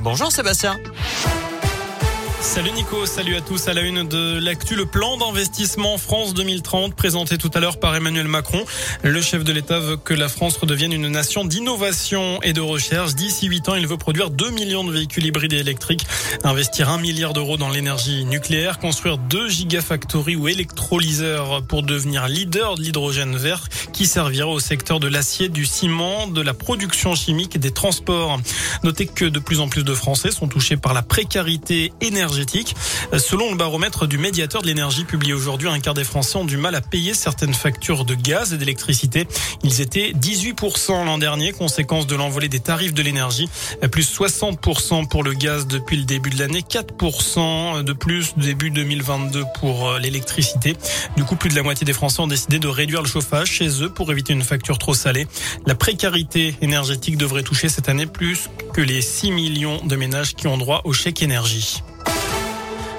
Bonjour Sébastien. Salut Nico, salut à tous. À la une de l'actu, le plan d'investissement France 2030 présenté tout à l'heure par Emmanuel Macron. Le chef de l'État veut que la France redevienne une nation d'innovation et de recherche. D'ici 8 ans, il veut produire 2 millions de véhicules hybrides et électriques, investir 1 milliard d'euros dans l'énergie nucléaire, construire 2 gigafactories ou électrolyseurs pour devenir leader de l'hydrogène vert qui servira au secteur de l'acier, du ciment, de la production chimique et des transports. Notez que de plus en plus de Français sont touchés par la précarité énergétique Selon le baromètre du médiateur de l'énergie publié aujourd'hui, un quart des Français ont du mal à payer certaines factures de gaz et d'électricité. Ils étaient 18% l'an dernier, conséquence de l'envolée des tarifs de l'énergie, plus 60% pour le gaz depuis le début de l'année, 4% de plus début 2022 pour euh, l'électricité. Du coup, plus de la moitié des Français ont décidé de réduire le chauffage chez eux pour éviter une facture trop salée. La précarité énergétique devrait toucher cette année plus que les 6 millions de ménages qui ont droit au chèque énergie.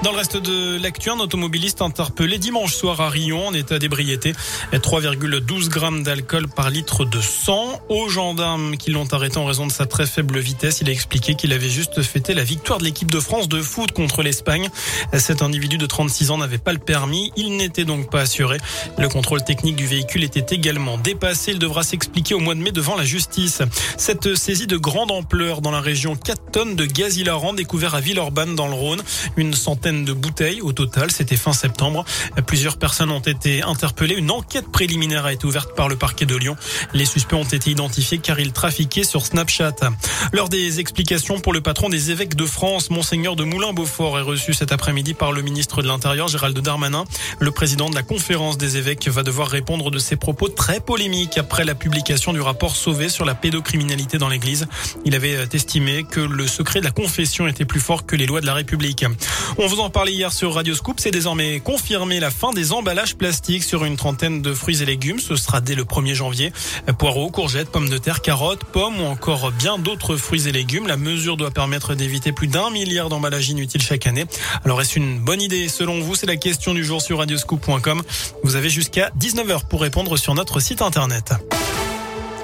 Dans le reste de l'actu, un automobiliste interpellé dimanche soir à Rion en état d'ébriété. 3,12 grammes d'alcool par litre de sang. Aux gendarmes qui l'ont arrêté en raison de sa très faible vitesse, il a expliqué qu'il avait juste fêté la victoire de l'équipe de France de foot contre l'Espagne. Cet individu de 36 ans n'avait pas le permis. Il n'était donc pas assuré. Le contrôle technique du véhicule était également dépassé. Il devra s'expliquer au mois de mai devant la justice. Cette saisie de grande ampleur dans la région, 4 tonnes de gaz hilarant découvert à Villeurbanne dans le Rhône. Une centaine de bouteilles au total. C'était fin septembre. Plusieurs personnes ont été interpellées. Une enquête préliminaire a été ouverte par le parquet de Lyon. Les suspects ont été identifiés car ils trafiquaient sur Snapchat. Lors des explications pour le patron des évêques de France, Monseigneur de Moulin-Beaufort est reçu cet après-midi par le ministre de l'Intérieur, Gérald Darmanin. Le président de la conférence des évêques va devoir répondre de ses propos très polémiques après la publication du rapport Sauvé sur la pédocriminalité dans l'église. Il avait estimé que le secret de la confession était plus fort que les lois de la République. On vous en parlait hier sur Radio Scoop. C'est désormais confirmé la fin des emballages plastiques sur une trentaine de fruits et légumes. Ce sera dès le 1er janvier. Poireaux, courgettes, pommes de terre, carottes, pommes ou encore bien d'autres fruits et légumes. La mesure doit permettre d'éviter plus d'un milliard d'emballages inutiles chaque année. Alors est-ce une bonne idée selon vous? C'est la question du jour sur radioscoop.com. Vous avez jusqu'à 19h pour répondre sur notre site internet.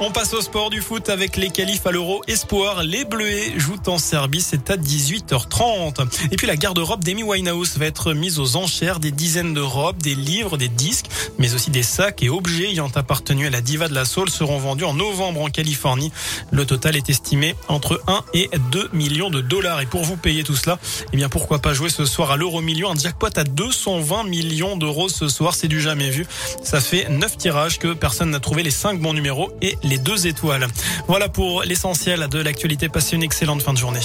On passe au sport du foot avec les qualifs à l'Euro Espoir. Les Bleuets jouent en Serbie, c'est à 18h30. Et puis la garde-robe d'Amy Winehouse va être mise aux enchères. Des dizaines de robes, des livres, des disques, mais aussi des sacs et objets ayant appartenu à la diva de la soul seront vendus en novembre en Californie. Le total est estimé entre 1 et 2 millions de dollars. Et pour vous payer tout cela, eh bien pourquoi pas jouer ce soir à l'Euro Million, un jackpot à 220 millions d'euros ce soir, c'est du jamais vu. Ça fait 9 tirages que personne n'a trouvé les 5 bons numéros et les deux étoiles. Voilà pour l'essentiel de l'actualité. Passez une excellente fin de journée.